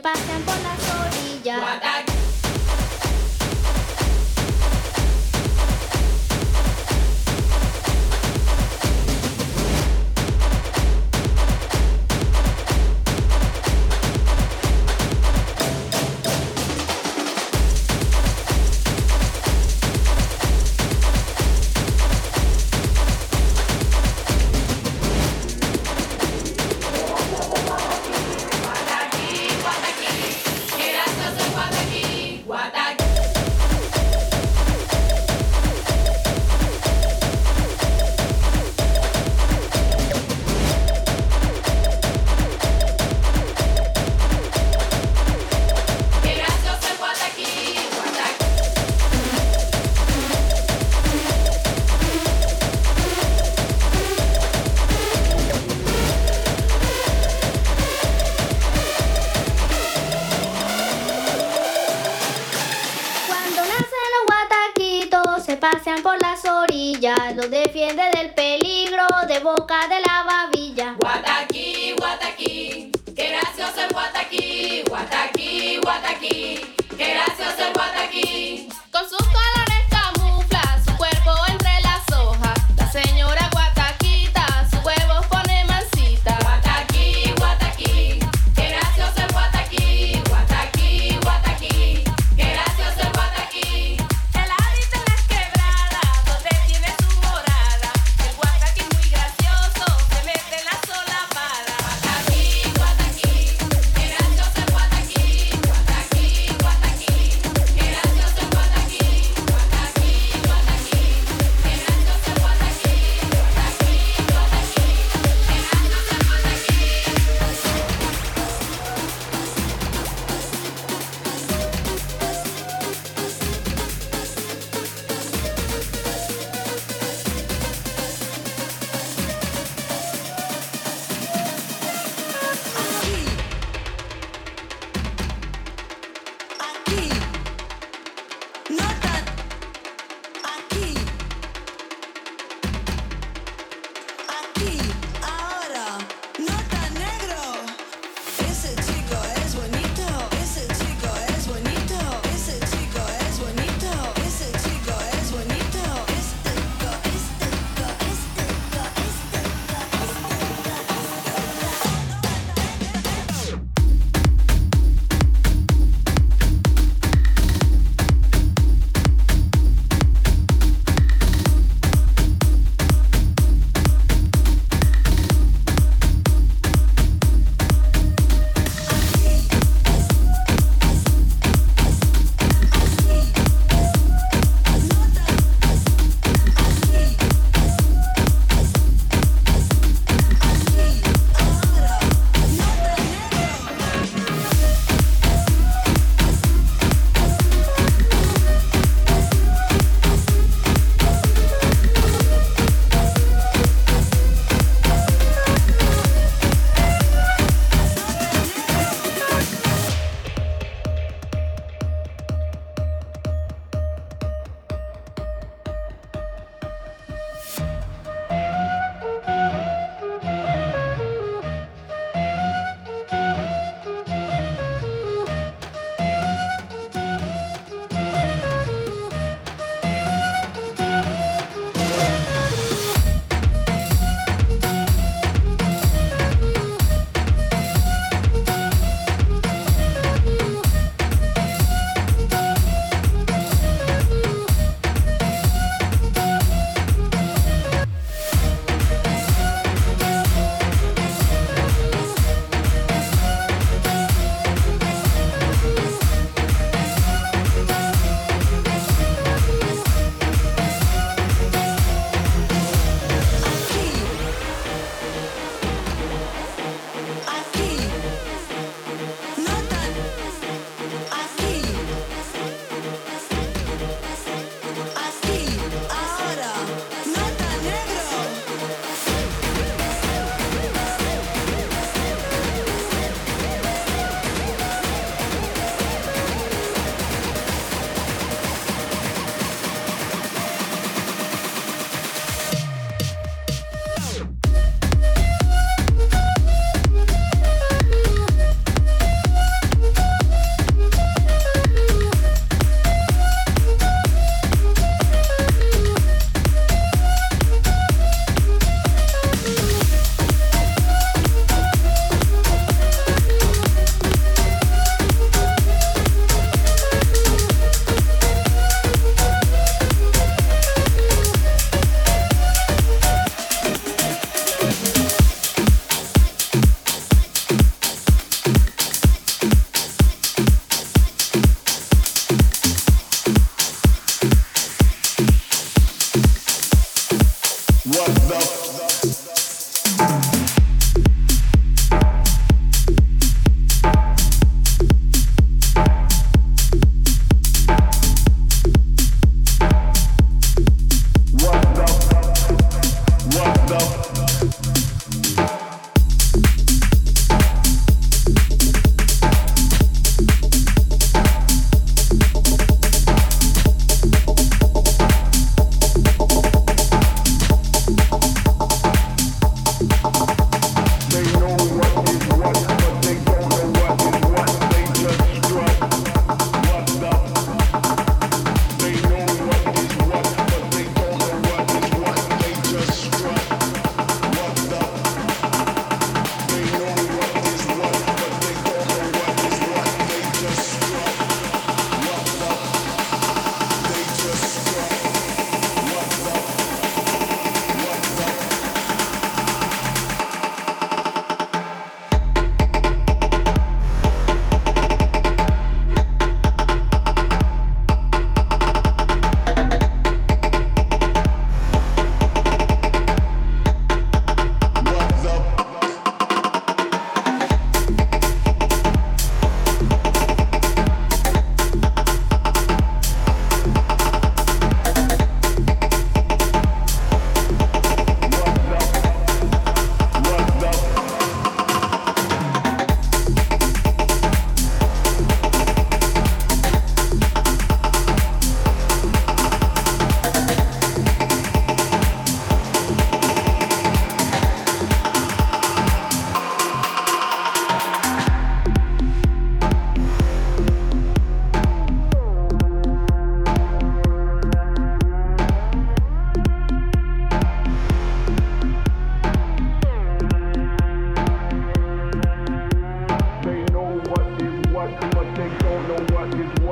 pasean por las orillas.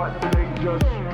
They just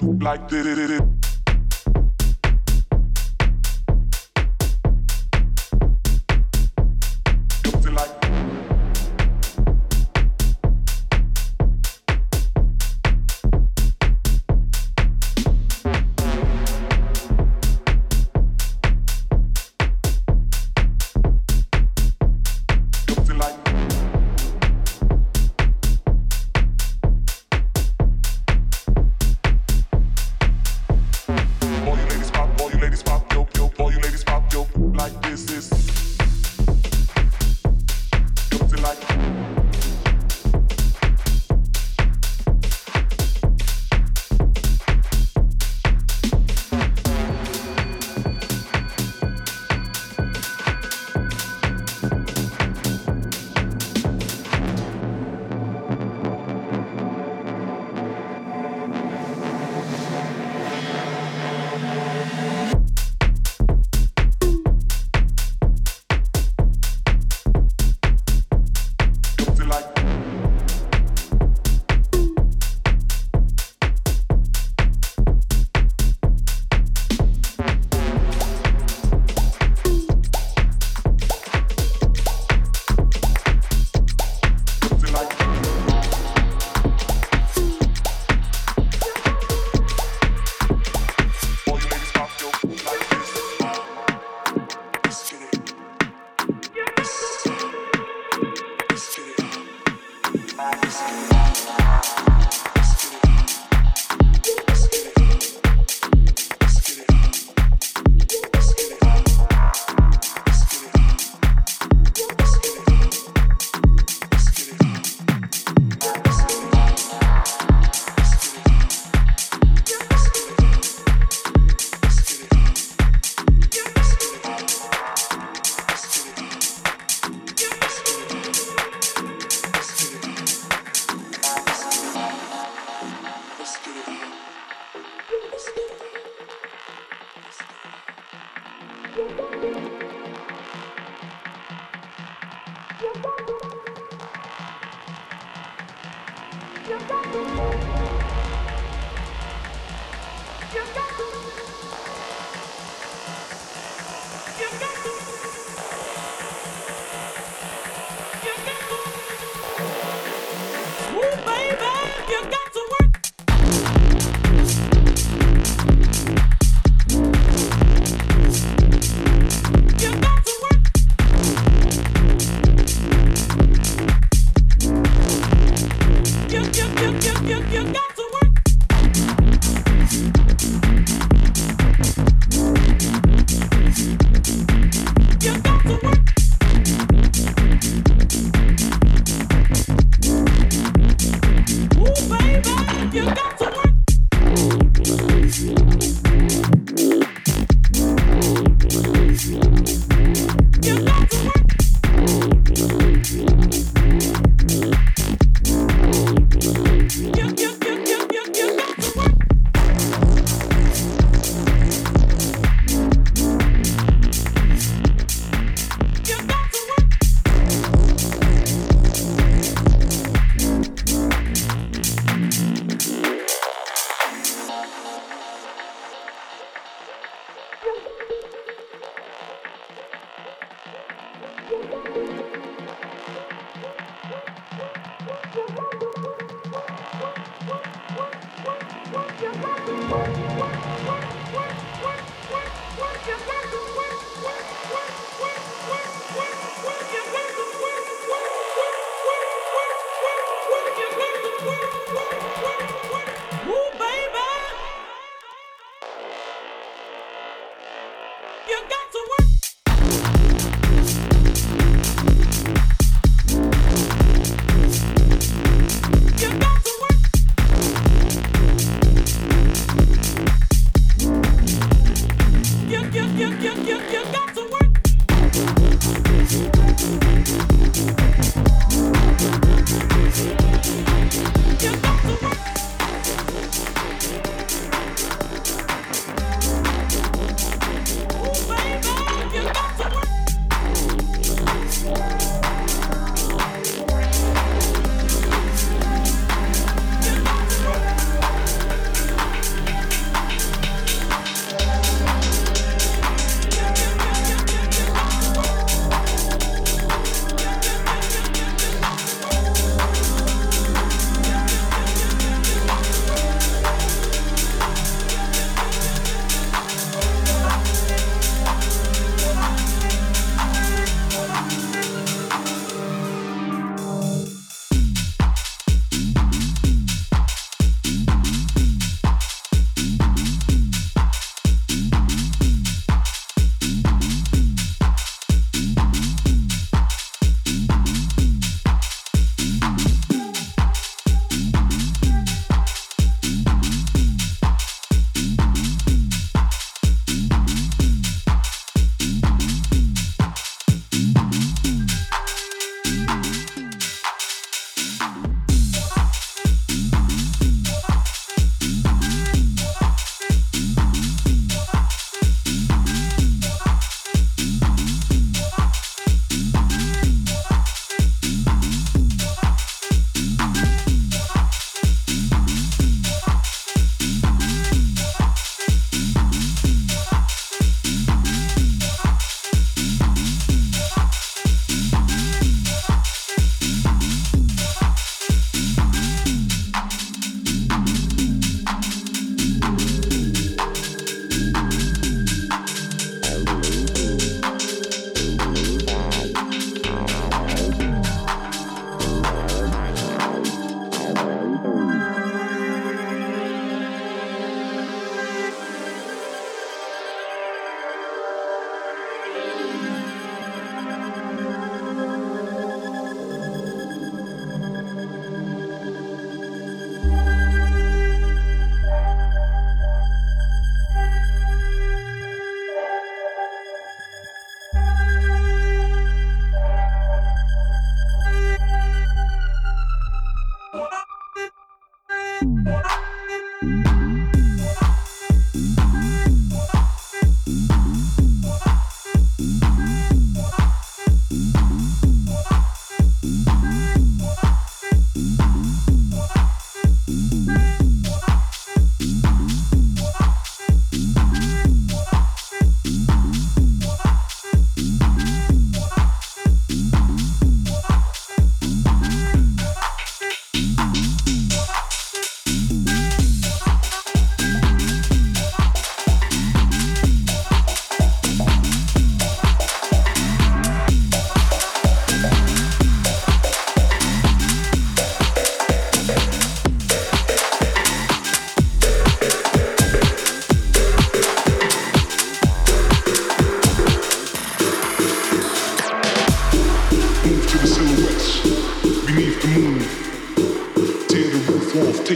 your like this.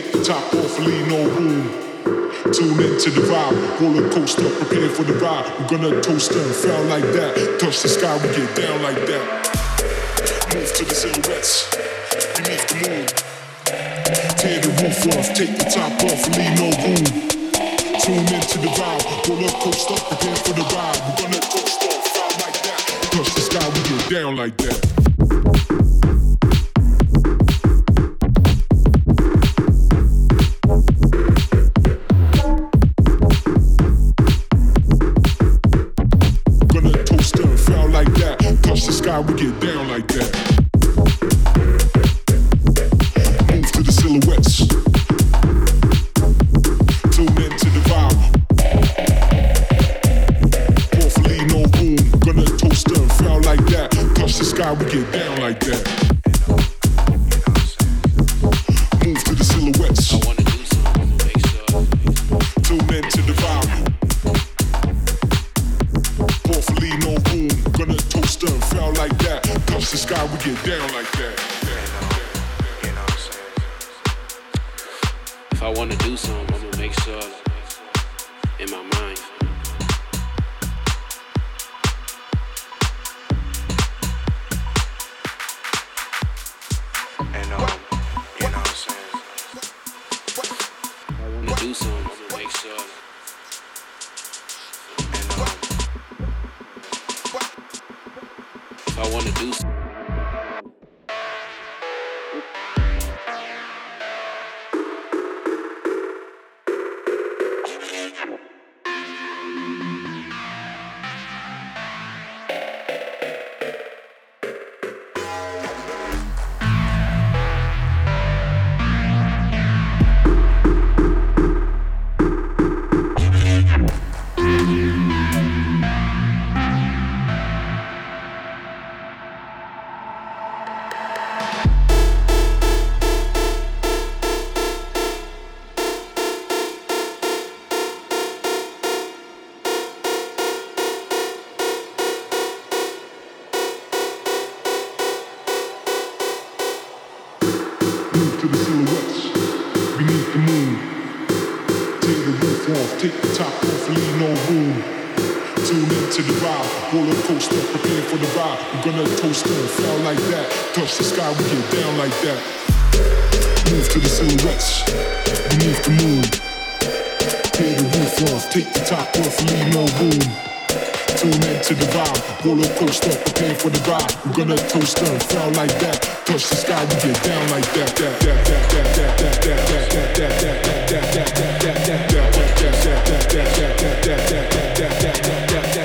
Take the top off, leave no room. Tune into the vibe, roller coaster, prepare for the ride. We're gonna toast and fell like that. Touch the sky, we get down like that. Move to the silhouettes, beneath the moon. Tear the roof off, take the top off, leave no room. Tune into the vibe, roller coaster, prepare for the ride. We're gonna toast off, fell like that. Touch the sky, we get down like that. get that. Roller coaster, prepare for the ride. We're gonna toast and fell like that. Touch the sky, we get down like that. Move to the silhouettes beneath the moon. Tear the roof off, take the top off, leave no room. Tune into the vibe, roller coaster, prepare for the ride. We're gonna toast and fell like that. Touch the sky, we get down like that. that, that, that, that, that, that, that, that, that, that, that, that, that, that, that, that, that, that, If I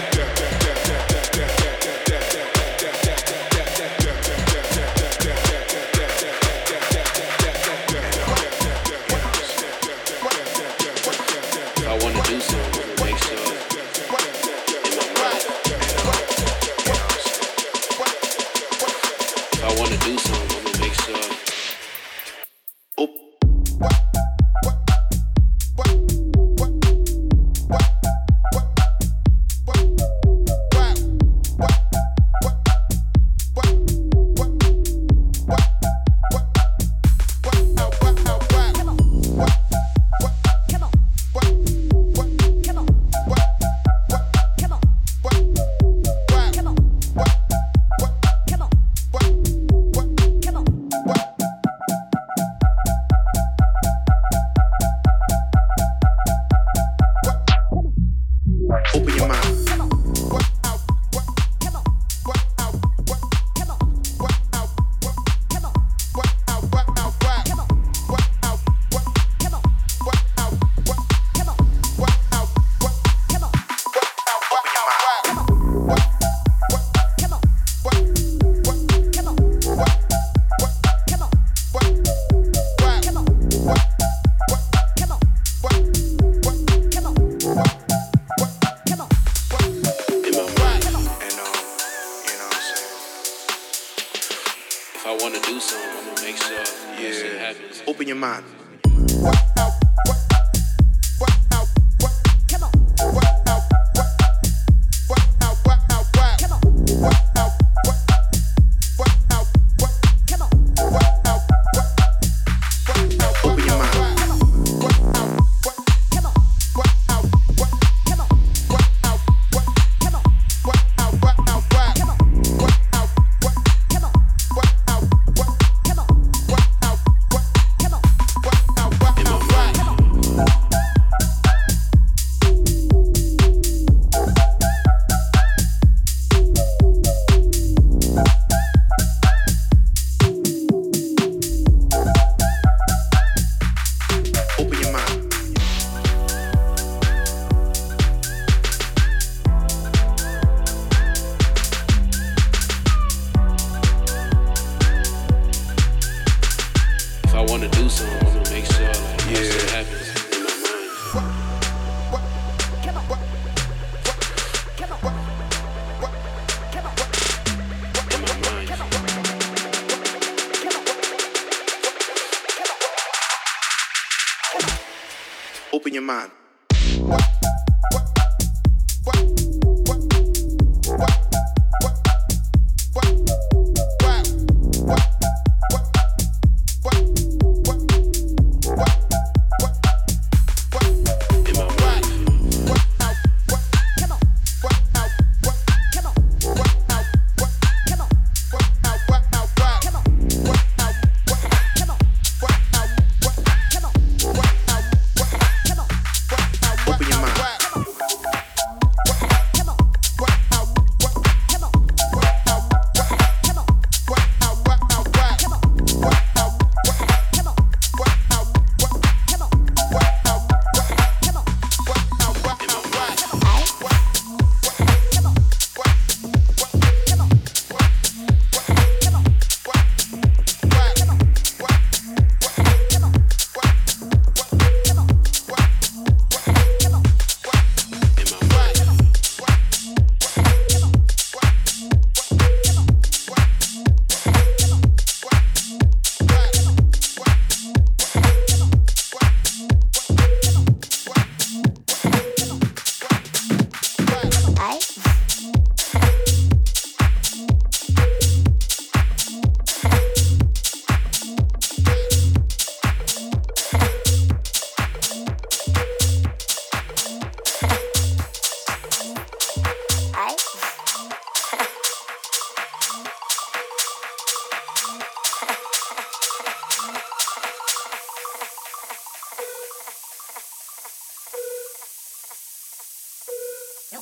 open your mind.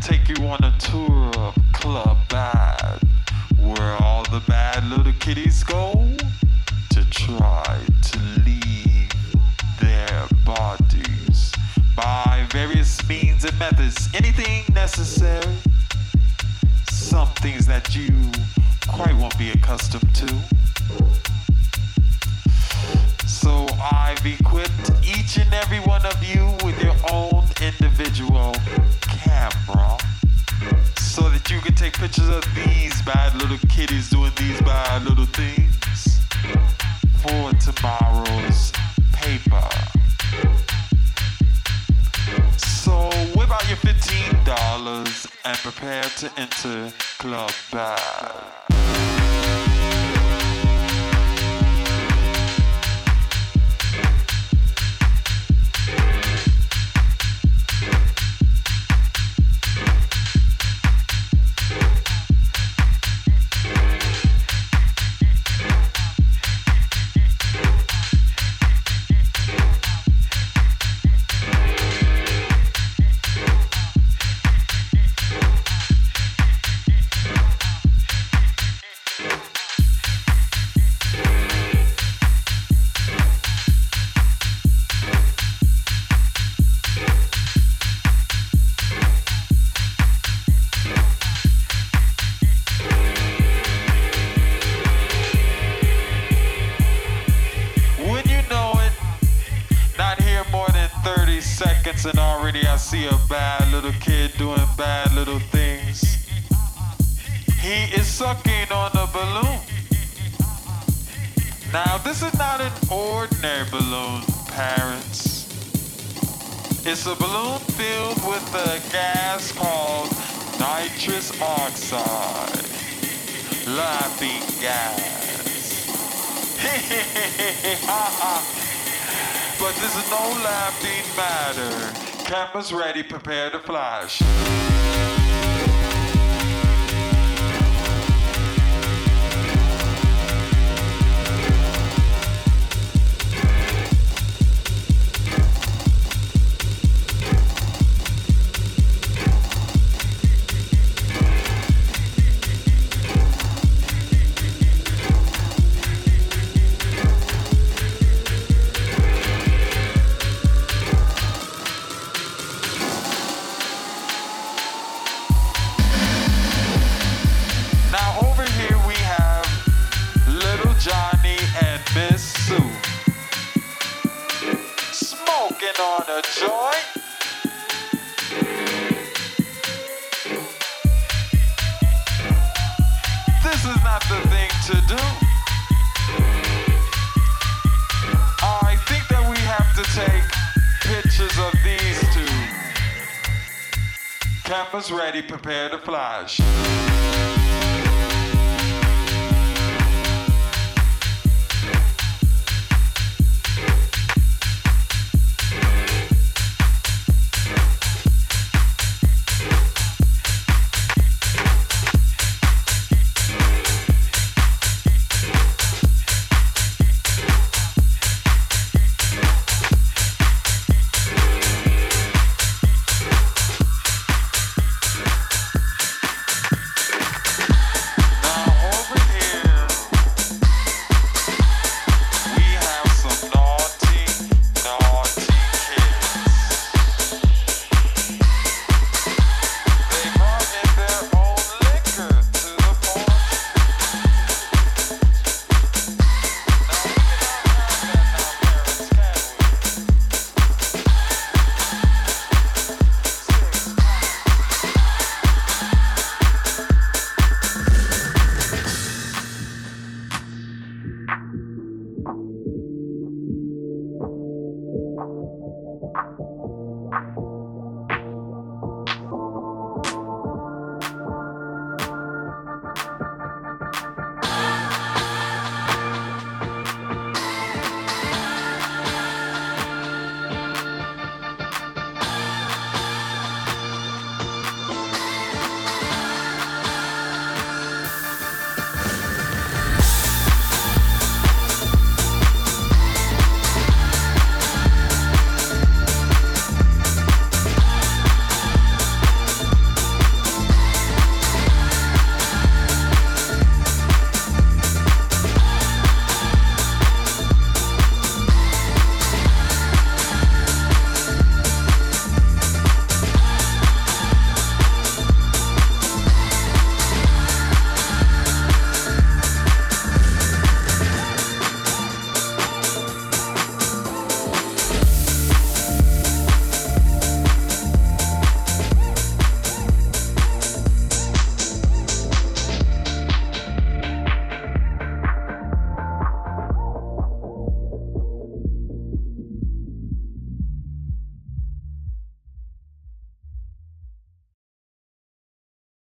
take you on a tour of Club Bad, where all the bad little kitties go to try to leave their bodies by various means and methods. Anything necessary, some things that you quite won't be accustomed to. Now, this is not an ordinary balloon, parents. It's a balloon filled with a gas called nitrous oxide. Laughing gas. but this is no laughing matter. Cameras ready, prepare to flash.